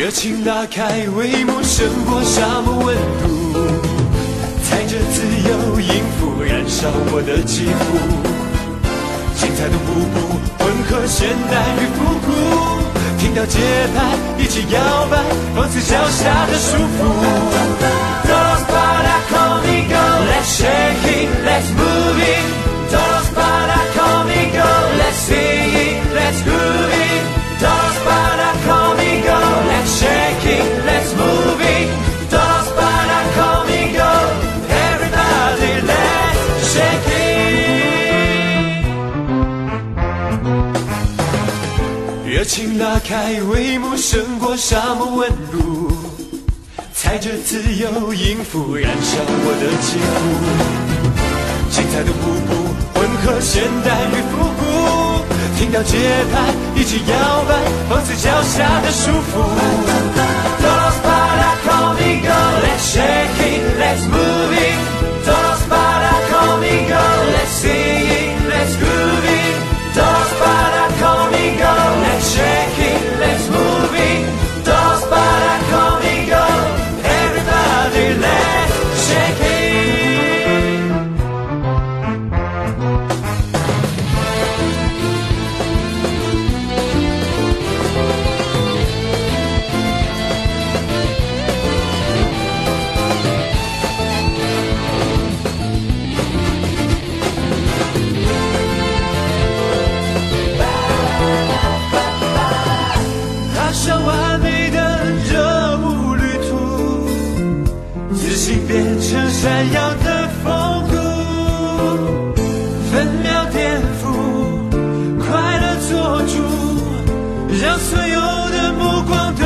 热情打开帷幕，胜过沙漠温度，踩着自由音符，燃烧我的肌肤。精彩的舞步，混合现代与复古，听到节拍，一起摇摆，放肆脚下的束缚。热情拉开帷幕，胜过沙漠温度。踩着自由音符，燃烧我的肌肤。精彩的舞步，混合现代与复古。听到节拍，一起摇摆，放肆脚下的束缚。上完美的热舞旅途，自信变成闪耀的风骨，分秒颠覆，快乐做主，让所有的目光。